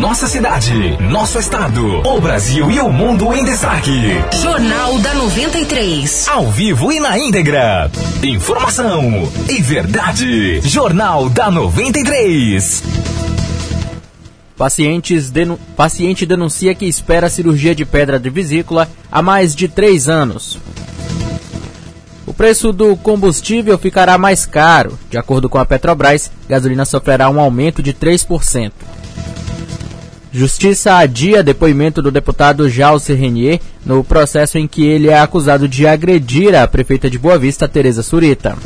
Nossa cidade, nosso estado, o Brasil e o mundo em destaque. Jornal da 93. Ao vivo e na íntegra. Informação e verdade. Jornal da 93. Pacientes denu... Paciente denuncia que espera cirurgia de pedra de vesícula há mais de três anos. O preço do combustível ficará mais caro. De acordo com a Petrobras, gasolina sofrerá um aumento de 3%. Justiça adia depoimento do deputado Jalce Renier no processo em que ele é acusado de agredir a prefeita de Boa Vista, Tereza Surita.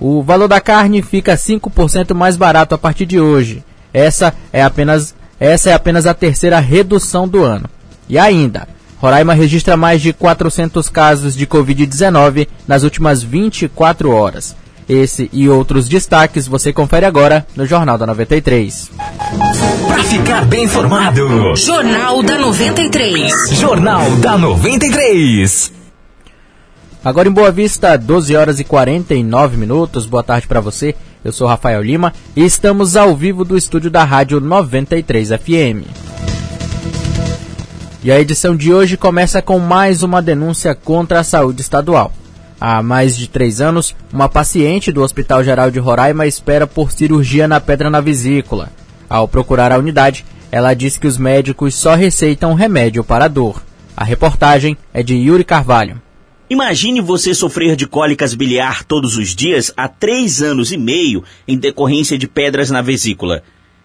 O valor da carne fica 5% mais barato a partir de hoje. Essa é apenas essa é apenas a terceira redução do ano. E ainda, Roraima registra mais de 400 casos de Covid-19 nas últimas 24 horas. Esse e outros destaques você confere agora no Jornal da 93. Para ficar bem informado, Jornal da 93. Jornal da 93. Agora em Boa Vista, 12 horas e 49 minutos. Boa tarde para você. Eu sou Rafael Lima e estamos ao vivo do estúdio da Rádio 93 FM. E a edição de hoje começa com mais uma denúncia contra a saúde estadual. Há mais de três anos, uma paciente do Hospital Geral de Roraima espera por cirurgia na pedra na vesícula. Ao procurar a unidade, ela diz que os médicos só receitam remédio para a dor. A reportagem é de Yuri Carvalho. Imagine você sofrer de cólicas biliar todos os dias há três anos e meio em decorrência de pedras na vesícula.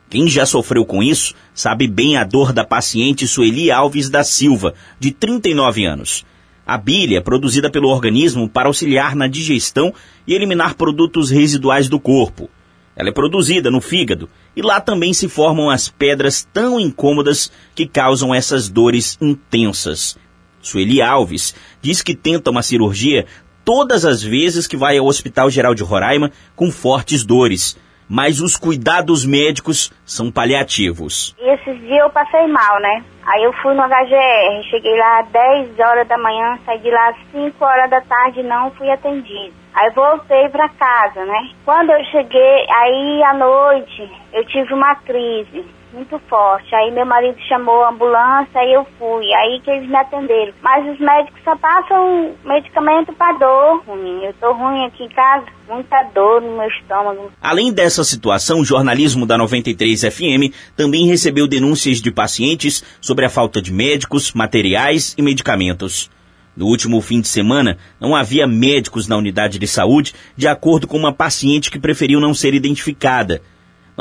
Quem já sofreu com isso sabe bem a dor da paciente Sueli Alves da Silva, de 39 anos. A bile é produzida pelo organismo para auxiliar na digestão e eliminar produtos residuais do corpo. Ela é produzida no fígado e lá também se formam as pedras tão incômodas que causam essas dores intensas. Sueli Alves diz que tenta uma cirurgia todas as vezes que vai ao Hospital Geral de Roraima com fortes dores, mas os cuidados médicos são paliativos. Esses dias eu passei mal, né? Aí eu fui no HGR, cheguei lá às 10 horas da manhã, saí de lá às 5 horas da tarde não fui atendido. Aí voltei para casa, né? Quando eu cheguei, aí à noite, eu tive uma crise muito forte. Aí meu marido chamou a ambulância, aí eu fui. Aí que eles me atenderam. Mas os médicos só passam medicamento para dor ruim. Eu tô ruim aqui em casa, muita dor no meu estômago. Além dessa situação, o jornalismo da 93 FM também recebeu denúncias de pacientes sobre a falta de médicos, materiais e medicamentos. No último fim de semana, não havia médicos na unidade de saúde, de acordo com uma paciente que preferiu não ser identificada.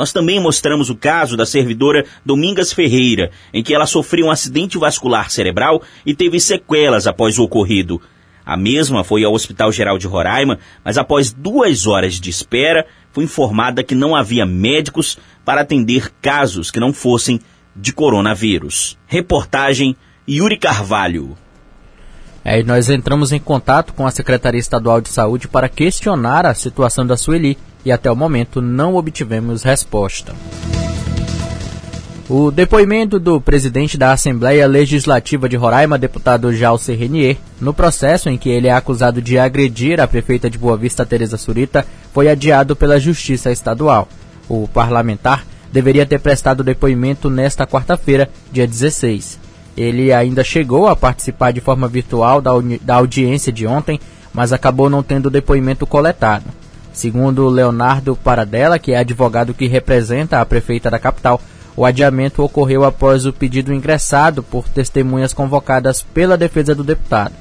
Nós também mostramos o caso da servidora Domingas Ferreira, em que ela sofreu um acidente vascular cerebral e teve sequelas após o ocorrido. A mesma foi ao Hospital Geral de Roraima, mas após duas horas de espera, foi informada que não havia médicos para atender casos que não fossem de coronavírus. Reportagem Yuri Carvalho. É, nós entramos em contato com a Secretaria Estadual de Saúde para questionar a situação da Sueli e até o momento não obtivemos resposta. O depoimento do presidente da Assembleia Legislativa de Roraima, deputado Jalce Renier, no processo em que ele é acusado de agredir a prefeita de Boa Vista, Tereza Surita, foi adiado pela Justiça Estadual. O parlamentar deveria ter prestado depoimento nesta quarta-feira, dia 16. Ele ainda chegou a participar de forma virtual da, da audiência de ontem, mas acabou não tendo depoimento coletado. Segundo Leonardo Paradella, que é advogado que representa a prefeita da capital, o adiamento ocorreu após o pedido ingressado por testemunhas convocadas pela defesa do deputado.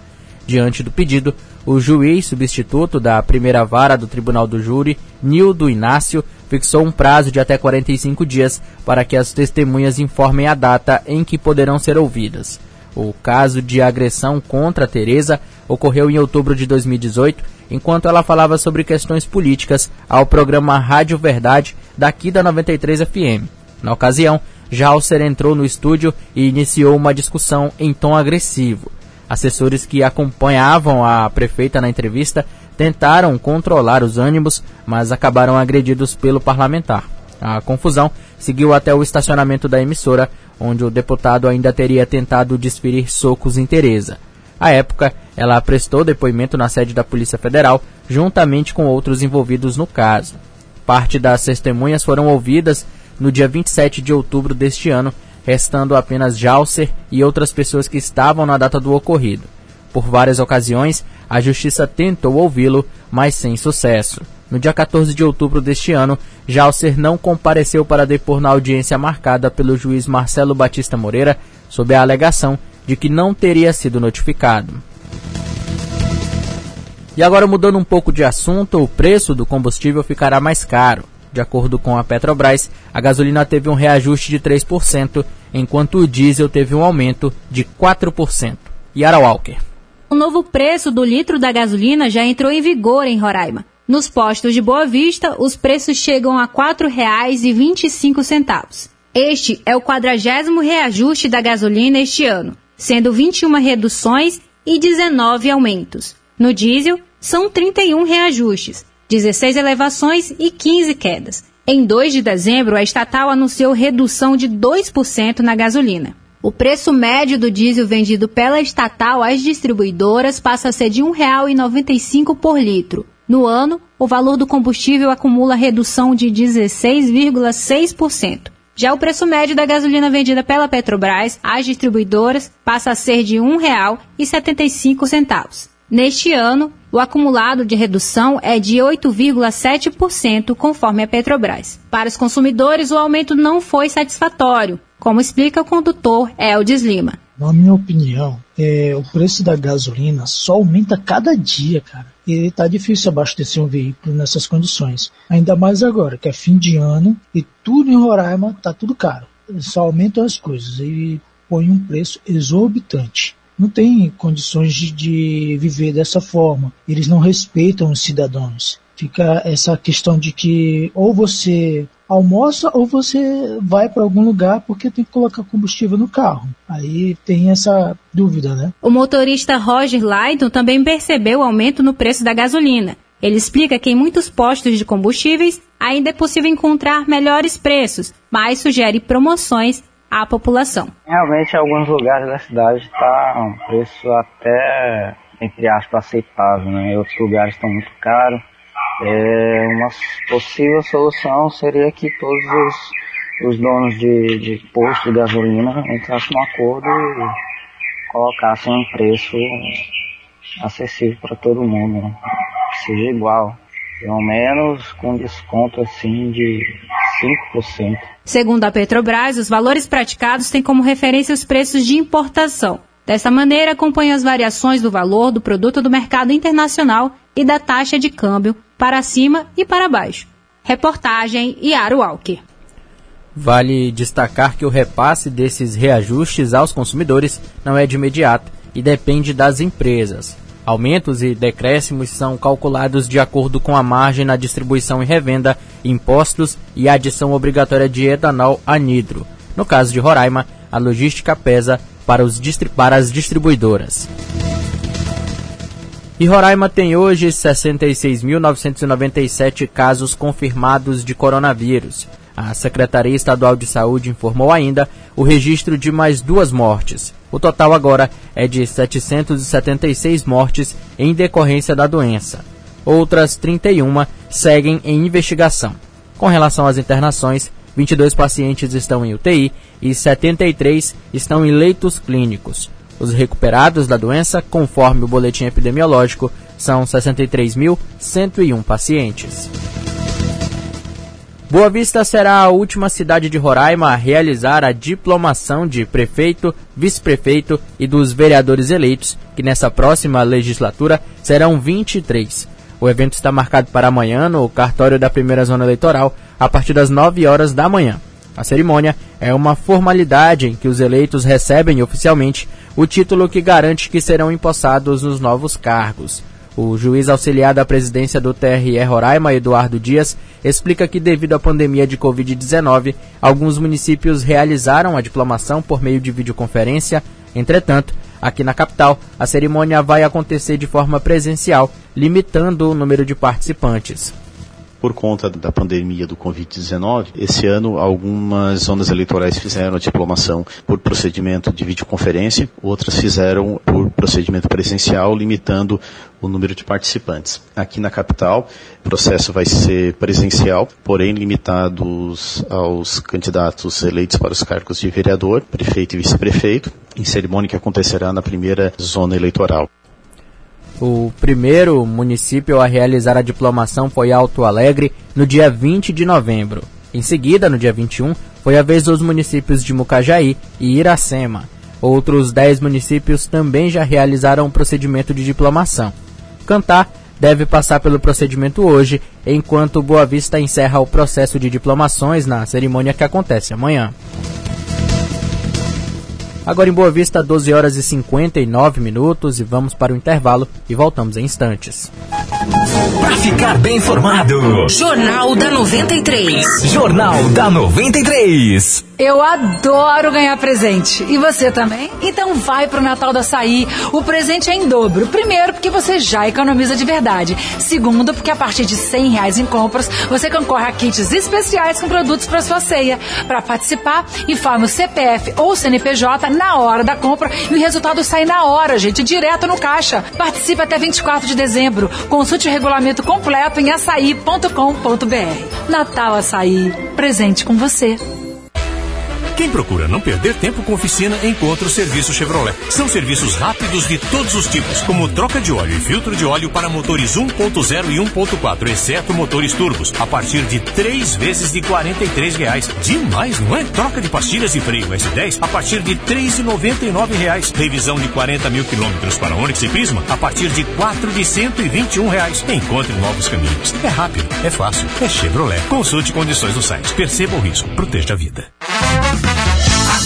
Diante do pedido, o juiz substituto da primeira vara do Tribunal do Júri, Nildo Inácio, fixou um prazo de até 45 dias para que as testemunhas informem a data em que poderão ser ouvidas. O caso de agressão contra Teresa ocorreu em outubro de 2018, enquanto ela falava sobre questões políticas ao programa Rádio Verdade daqui da 93 FM. Na ocasião, Jalser entrou no estúdio e iniciou uma discussão em tom agressivo. Assessores que acompanhavam a prefeita na entrevista tentaram controlar os ânimos, mas acabaram agredidos pelo parlamentar. A confusão seguiu até o estacionamento da emissora, onde o deputado ainda teria tentado desferir socos em Tereza. À época, ela prestou depoimento na sede da Polícia Federal, juntamente com outros envolvidos no caso. Parte das testemunhas foram ouvidas no dia 27 de outubro deste ano, restando apenas Jalser e outras pessoas que estavam na data do ocorrido. Por várias ocasiões, a justiça tentou ouvi-lo, mas sem sucesso. No dia 14 de outubro deste ano, Jalser não compareceu para depor na audiência marcada pelo juiz Marcelo Batista Moreira, sob a alegação de que não teria sido notificado. E agora, mudando um pouco de assunto, o preço do combustível ficará mais caro. De acordo com a Petrobras, a gasolina teve um reajuste de 3%, enquanto o diesel teve um aumento de 4%. Yara Walker. O novo preço do litro da gasolina já entrou em vigor em Roraima. Nos postos de Boa Vista, os preços chegam a R$ 4,25. Este é o quadragésimo reajuste da gasolina este ano, sendo 21 reduções e 19 aumentos. No diesel, são 31 reajustes, 16 elevações e 15 quedas. Em 2 de dezembro, a estatal anunciou redução de 2% na gasolina. O preço médio do diesel vendido pela estatal às distribuidoras passa a ser de R$ 1,95 por litro, no ano, o valor do combustível acumula redução de 16,6%. Já o preço médio da gasolina vendida pela Petrobras às distribuidoras passa a ser de R$ 1,75. Neste ano, o acumulado de redução é de 8,7%, conforme a Petrobras. Para os consumidores, o aumento não foi satisfatório, como explica o condutor Eldes Lima. Na minha opinião, é, o preço da gasolina só aumenta cada dia, cara. E tá difícil abastecer um veículo nessas condições. Ainda mais agora, que é fim de ano e tudo em Roraima tá tudo caro. Só aumentam as coisas e põe um preço exorbitante. Não tem condições de, de viver dessa forma. Eles não respeitam os cidadãos. Fica essa questão de que ou você almoça ou você vai para algum lugar porque tem que colocar combustível no carro. Aí tem essa dúvida, né? O motorista Roger Lydon também percebeu o aumento no preço da gasolina. Ele explica que em muitos postos de combustíveis ainda é possível encontrar melhores preços, mas sugere promoções à população. Realmente, em alguns lugares da cidade está um preço até, entre aspas, aceitável. Né? Em outros lugares estão muito caros. É, uma possível solução seria que todos os, os donos de, de posto de gasolina entrassem num acordo e colocassem um preço acessível para todo mundo, né? seja igual, pelo menos com desconto assim de 5%. Segundo a Petrobras, os valores praticados têm como referência os preços de importação. Dessa maneira, acompanha as variações do valor do produto do mercado internacional e da taxa de câmbio para cima e para baixo. Reportagem Yaro Walker. Vale destacar que o repasse desses reajustes aos consumidores não é de imediato e depende das empresas. Aumentos e decréscimos são calculados de acordo com a margem na distribuição e revenda, impostos e adição obrigatória de etanol anidro. No caso de Roraima, a logística pesa para, os para as distribuidoras. E Roraima tem hoje 66.997 casos confirmados de coronavírus. A Secretaria Estadual de Saúde informou ainda o registro de mais duas mortes. O total agora é de 776 mortes em decorrência da doença. Outras 31 seguem em investigação. Com relação às internações, 22 pacientes estão em UTI e 73 estão em leitos clínicos. Os recuperados da doença, conforme o boletim epidemiológico, são 63.101 pacientes. Boa Vista será a última cidade de Roraima a realizar a diplomação de prefeito, vice-prefeito e dos vereadores eleitos, que nessa próxima legislatura serão 23. O evento está marcado para amanhã no cartório da primeira zona eleitoral, a partir das 9 horas da manhã. A cerimônia é uma formalidade em que os eleitos recebem oficialmente o título que garante que serão empossados nos novos cargos. O juiz auxiliar da presidência do TRE Roraima, Eduardo Dias, explica que devido à pandemia de Covid-19, alguns municípios realizaram a diplomação por meio de videoconferência. Entretanto, aqui na capital, a cerimônia vai acontecer de forma presencial, limitando o número de participantes. Por conta da pandemia do Covid-19, esse ano algumas zonas eleitorais fizeram a diplomação por procedimento de videoconferência, outras fizeram por procedimento presencial, limitando o número de participantes. Aqui na capital, o processo vai ser presencial, porém limitados aos candidatos eleitos para os cargos de vereador, prefeito e vice-prefeito, em cerimônia que acontecerá na primeira zona eleitoral. O primeiro município a realizar a diplomação foi Alto Alegre, no dia 20 de novembro. Em seguida, no dia 21, foi a vez dos municípios de Mucajaí e Iracema. Outros 10 municípios também já realizaram o procedimento de diplomação. Cantar deve passar pelo procedimento hoje, enquanto Boa Vista encerra o processo de diplomações na cerimônia que acontece amanhã. Agora em Boa Vista, 12 horas e 59 minutos e vamos para o intervalo e voltamos em instantes. Para ficar bem informado, Jornal da 93. Jornal da 93. Eu adoro ganhar presente. E você também? Então vai pro Natal da Açaí. O presente é em dobro. Primeiro, porque você já economiza de verdade. Segundo, porque a partir de 100 reais em compras, você concorre a kits especiais com produtos para sua ceia. Para participar, informe o CPF ou CNPJ na hora da compra e o resultado sai na hora, gente, direto no caixa. Participe até 24 de dezembro. Consulte o regulamento completo em açaí.com.br. Natal Açaí. Presente com você. Quem procura não perder tempo com oficina, encontra o serviço Chevrolet. São serviços rápidos de todos os tipos, como troca de óleo e filtro de óleo para motores 1.0 e 1.4, exceto motores turbos, a partir de três vezes de 43 reais. Demais, não é? Troca de pastilhas e freio S10 a partir de 3,99 reais. Revisão de 40 mil quilômetros para Onix e Prisma a partir de 4 de 121 reais. Encontre novos caminhos. É rápido, é fácil, é Chevrolet. Consulte condições no site. Perceba o risco, proteja a vida.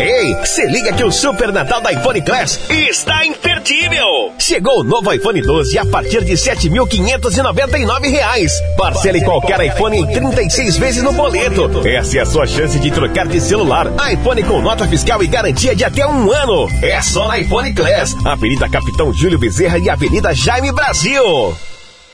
Ei, se liga que o Super Natal da iPhone Class está imperdível! Chegou o novo iPhone 12 a partir de 7.599 reais. Parcele qualquer iPhone em 36 vezes no boleto. Essa é a sua chance de trocar de celular. iPhone com nota fiscal e garantia de até um ano. É só na iPhone Class, Avenida Capitão Júlio Bezerra e Avenida Jaime Brasil.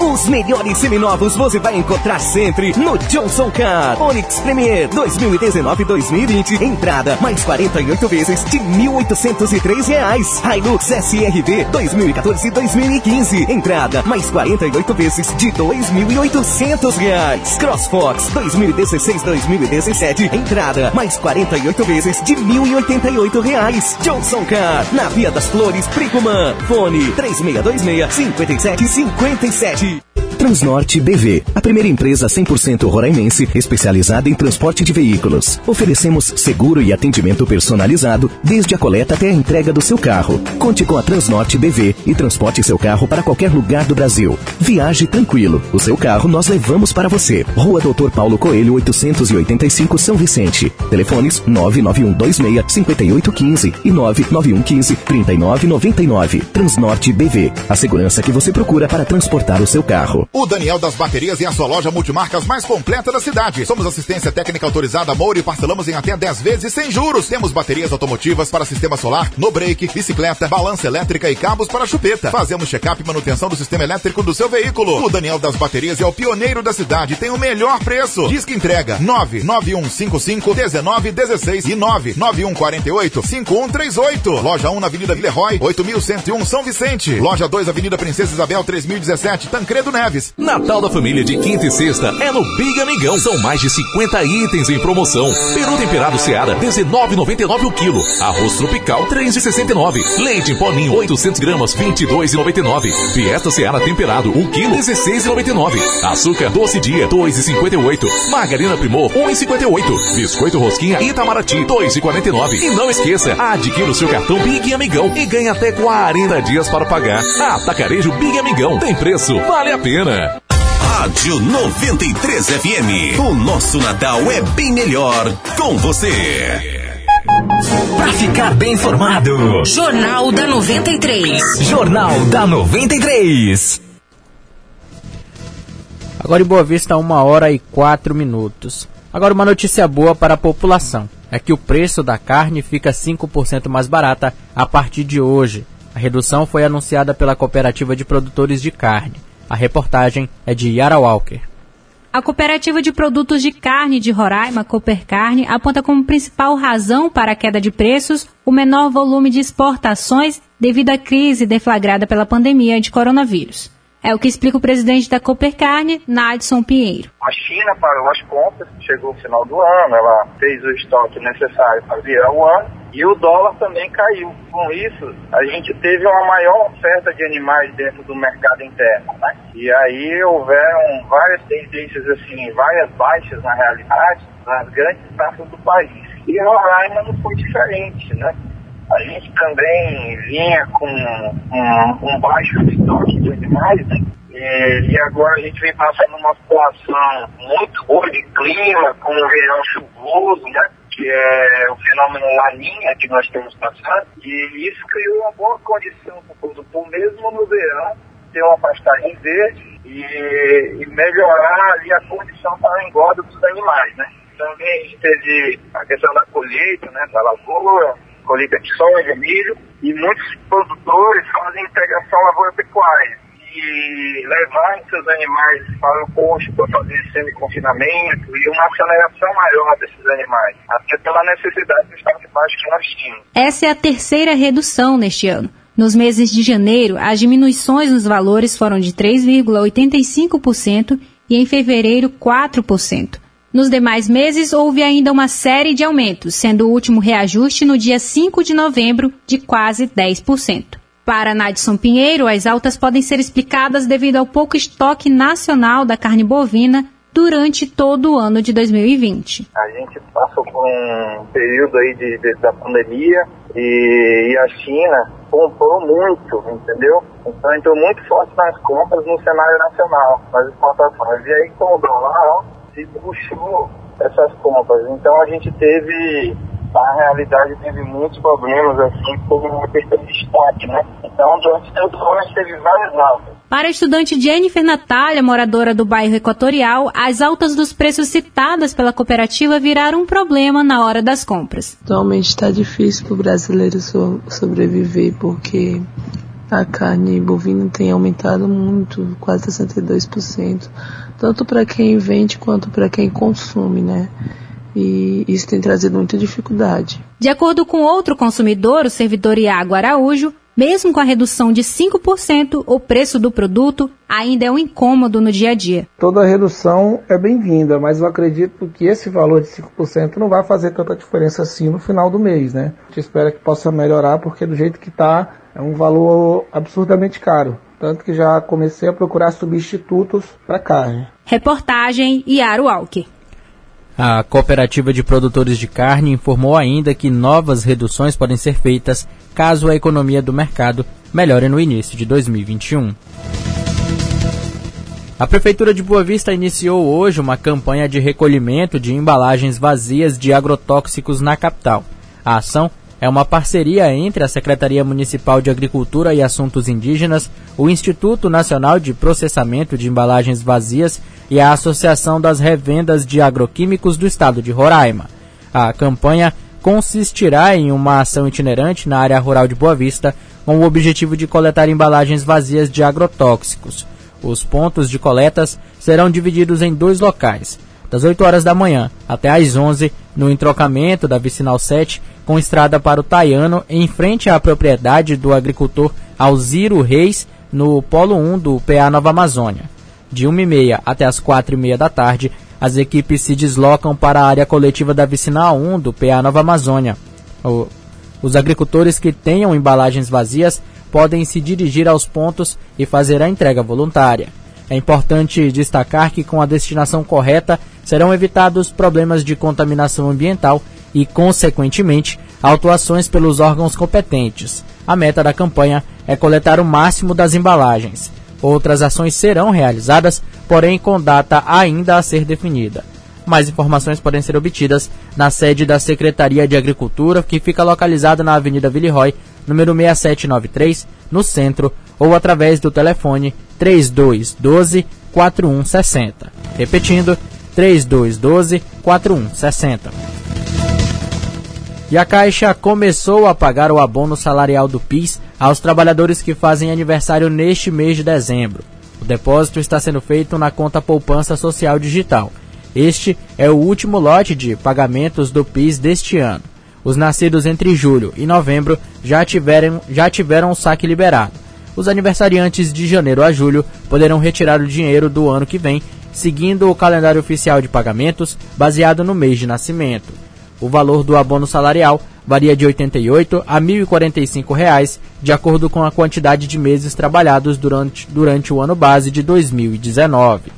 Os melhores seminovos você vai encontrar sempre no Johnson Car. Onix Premier 2019-2020. Entrada mais 48 vezes de 1.803 reais. Hilux SRV 2014-2015. Entrada mais 48 vezes de 2.800 reais. CrossFox 2016-2017. Entrada mais 48 vezes de 1.088 reais. Johnson Car na Via das Flores, Pricumã. Fone 3626 5757. Transnorte BV, a primeira empresa 100% roraimense especializada em transporte de veículos. Oferecemos seguro e atendimento personalizado desde a coleta até a entrega do seu carro. Conte com a Transnorte BV e transporte seu carro para qualquer lugar do Brasil. Viaje tranquilo. O seu carro nós levamos para você. Rua Doutor Paulo Coelho 885 São Vicente. Telefones 99126 5815 e 99115 3999. Transnorte BV, a segurança que você procura para transportar o seu carro. O Daniel das Baterias é a sua loja multimarcas mais completa da cidade. Somos assistência técnica autorizada Moura e parcelamos em até 10 vezes sem juros. Temos baterias automotivas para sistema solar, no break, bicicleta, balança elétrica e cabos para chupeta. Fazemos check-up e manutenção do sistema elétrico do seu veículo. O Daniel das Baterias é o pioneiro da cidade tem o melhor preço. Diz que entrega 99155 1916 e 99148 5138. Loja 1 na Avenida Villeroy, 8101 São Vicente. Loja 2 Avenida Princesa Isabel 3017 Tancredo Neves. Natal da família de quinta e sexta é no Big Amigão. São mais de 50 itens em promoção. Peru temperado Seara, 19,99 o quilo. Arroz tropical, 3,69. Leite em poninho, 800 gramas, 22,99. Fiesta Seara temperado, 1 quilo, 16,99. Açúcar doce dia, 2,58. Margarina Primor, 1,58. Biscoito Rosquinha Itamaraty, 2,49. E não esqueça, adquira o seu cartão Big Amigão e ganhe até 40 dias para pagar. Atacarejo Big Amigão, tem preço, vale a pena. Rádio 93 FM. O nosso Natal é bem melhor com você. Pra ficar bem informado. Jornal da 93. Jornal da 93. Agora em Boa Vista, uma hora e quatro minutos. Agora uma notícia boa para a população. É que o preço da carne fica 5% mais barata a partir de hoje. A redução foi anunciada pela Cooperativa de Produtores de Carne. A reportagem é de Yara Walker. A Cooperativa de Produtos de Carne de Roraima, Coopercarne, aponta como principal razão para a queda de preços o menor volume de exportações devido à crise deflagrada pela pandemia de coronavírus. É o que explica o presidente da Coopercarne, Nadson Pinheiro. A China parou as compras, chegou o final do ano, ela fez o estoque necessário para virar o ano e o dólar também caiu. Com isso, a gente teve uma maior oferta de animais dentro do mercado interno, né? E aí houveram várias tendências assim, várias baixas na realidade, nas grandes praças do país. E Roraima não foi diferente, né? A gente também vinha com um, um baixo estoque de animais, né? E, e, agora a gente vem passando uma situação muito boa de clima, com um verão chuvoso, né? Que é o fenômeno Laninha que nós temos passado. E isso criou uma boa condição para o produtor, mesmo no verão, ter uma pastagem verde e, e melhorar ali a condição para a engorda dos animais, né? Também teve a questão da colheita, né? Da lavoura, colheita de soja, milho, e muitos produtores fazem integração lavoura-pecuária e levar seus animais para o posto para fazer semi-confinamento e uma aceleração maior desses animais, até pela necessidade do estado de baixo que nós tínhamos. Essa é a terceira redução neste ano. Nos meses de janeiro, as diminuições nos valores foram de 3,85% e em fevereiro 4%. Nos demais meses, houve ainda uma série de aumentos, sendo o último reajuste no dia 5 de novembro de quase 10%. Para Nadson Pinheiro, as altas podem ser explicadas devido ao pouco estoque nacional da carne bovina durante todo o ano de 2020. A gente passou por um período aí de, de, da pandemia e, e, a China comprou muito, entendeu? Então entrou muito forte nas compras no cenário nacional, nas exportações. E aí com o dólar se puxou essas compras. Então a gente teve na realidade teve muitos problemas assim por uma questão de estoque, né? Então durante todo o ano teve várias altas. Para a estudante Jennifer Natália, moradora do bairro Equatorial, as altas dos preços citadas pela cooperativa viraram um problema na hora das compras. Atualmente está difícil para o brasileiro so sobreviver porque a carne bovina tem aumentado muito, quase 62%, tanto para quem vende quanto para quem consome, né? E isso tem trazido muita dificuldade. De acordo com outro consumidor, o servidor Iago Araújo, mesmo com a redução de 5%, o preço do produto ainda é um incômodo no dia a dia. Toda redução é bem-vinda, mas eu acredito que esse valor de 5% não vai fazer tanta diferença assim no final do mês, né? A gente espera que possa melhorar, porque do jeito que está, é um valor absurdamente caro. Tanto que já comecei a procurar substitutos para carne. Reportagem Yaro Alck. A Cooperativa de Produtores de Carne informou ainda que novas reduções podem ser feitas caso a economia do mercado melhore no início de 2021. A Prefeitura de Boa Vista iniciou hoje uma campanha de recolhimento de embalagens vazias de agrotóxicos na capital. A ação é uma parceria entre a Secretaria Municipal de Agricultura e Assuntos Indígenas, o Instituto Nacional de Processamento de Embalagens Vazias e a Associação das Revendas de Agroquímicos do Estado de Roraima. A campanha consistirá em uma ação itinerante na área rural de Boa Vista, com o objetivo de coletar embalagens vazias de agrotóxicos. Os pontos de coletas serão divididos em dois locais, das 8 horas da manhã até às 11, no entrocamento da Vicinal 7, com estrada para o Taiano, em frente à propriedade do agricultor Alziro Reis, no Polo 1 do PA Nova Amazônia. De 1h30 até as 4h30 da tarde, as equipes se deslocam para a área coletiva da Vicinal 1 do PA Nova Amazônia. Os agricultores que tenham embalagens vazias podem se dirigir aos pontos e fazer a entrega voluntária. É importante destacar que, com a destinação correta, serão evitados problemas de contaminação ambiental e, consequentemente, autuações pelos órgãos competentes. A meta da campanha é coletar o máximo das embalagens. Outras ações serão realizadas, porém com data ainda a ser definida. Mais informações podem ser obtidas na sede da Secretaria de Agricultura, que fica localizada na Avenida Villeroy, número 6793, no centro, ou através do telefone 3212 4160. Repetindo, 3212 4160. E a Caixa começou a pagar o abono salarial do PIS aos trabalhadores que fazem aniversário neste mês de dezembro. O depósito está sendo feito na conta Poupança Social Digital. Este é o último lote de pagamentos do PIS deste ano. Os nascidos entre julho e novembro já tiveram, já tiveram o saque liberado. Os aniversariantes de janeiro a julho poderão retirar o dinheiro do ano que vem, seguindo o calendário oficial de pagamentos baseado no mês de nascimento. O valor do abono salarial varia de R$ 88 a 1.045 reais, de acordo com a quantidade de meses trabalhados durante, durante o ano base de 2019.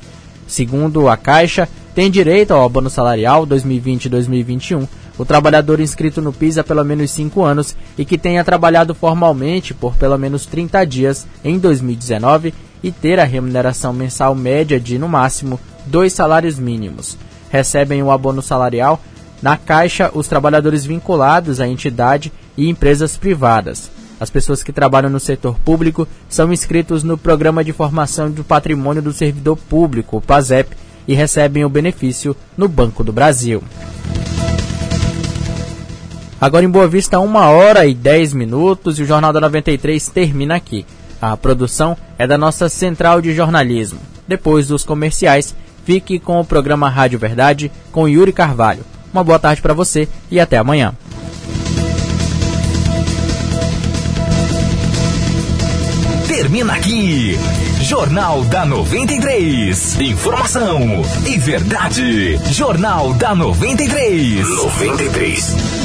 Segundo a Caixa, tem direito ao abono salarial 2020 e 2021 o trabalhador inscrito no PIS há pelo menos 5 anos e que tenha trabalhado formalmente por pelo menos 30 dias em 2019 e ter a remuneração mensal média de, no máximo, dois salários mínimos. Recebem o abono salarial na Caixa os trabalhadores vinculados à entidade e empresas privadas. As pessoas que trabalham no setor público são inscritos no Programa de Formação do Patrimônio do Servidor Público, o PASEP, e recebem o benefício no Banco do Brasil. Agora em Boa Vista, 1 hora e 10 minutos e o Jornal da 93 termina aqui. A produção é da nossa central de jornalismo. Depois dos comerciais, fique com o programa Rádio Verdade com Yuri Carvalho. Uma boa tarde para você e até amanhã. Termina aqui. Jornal da 93. Informação e verdade. Jornal da 93. 93.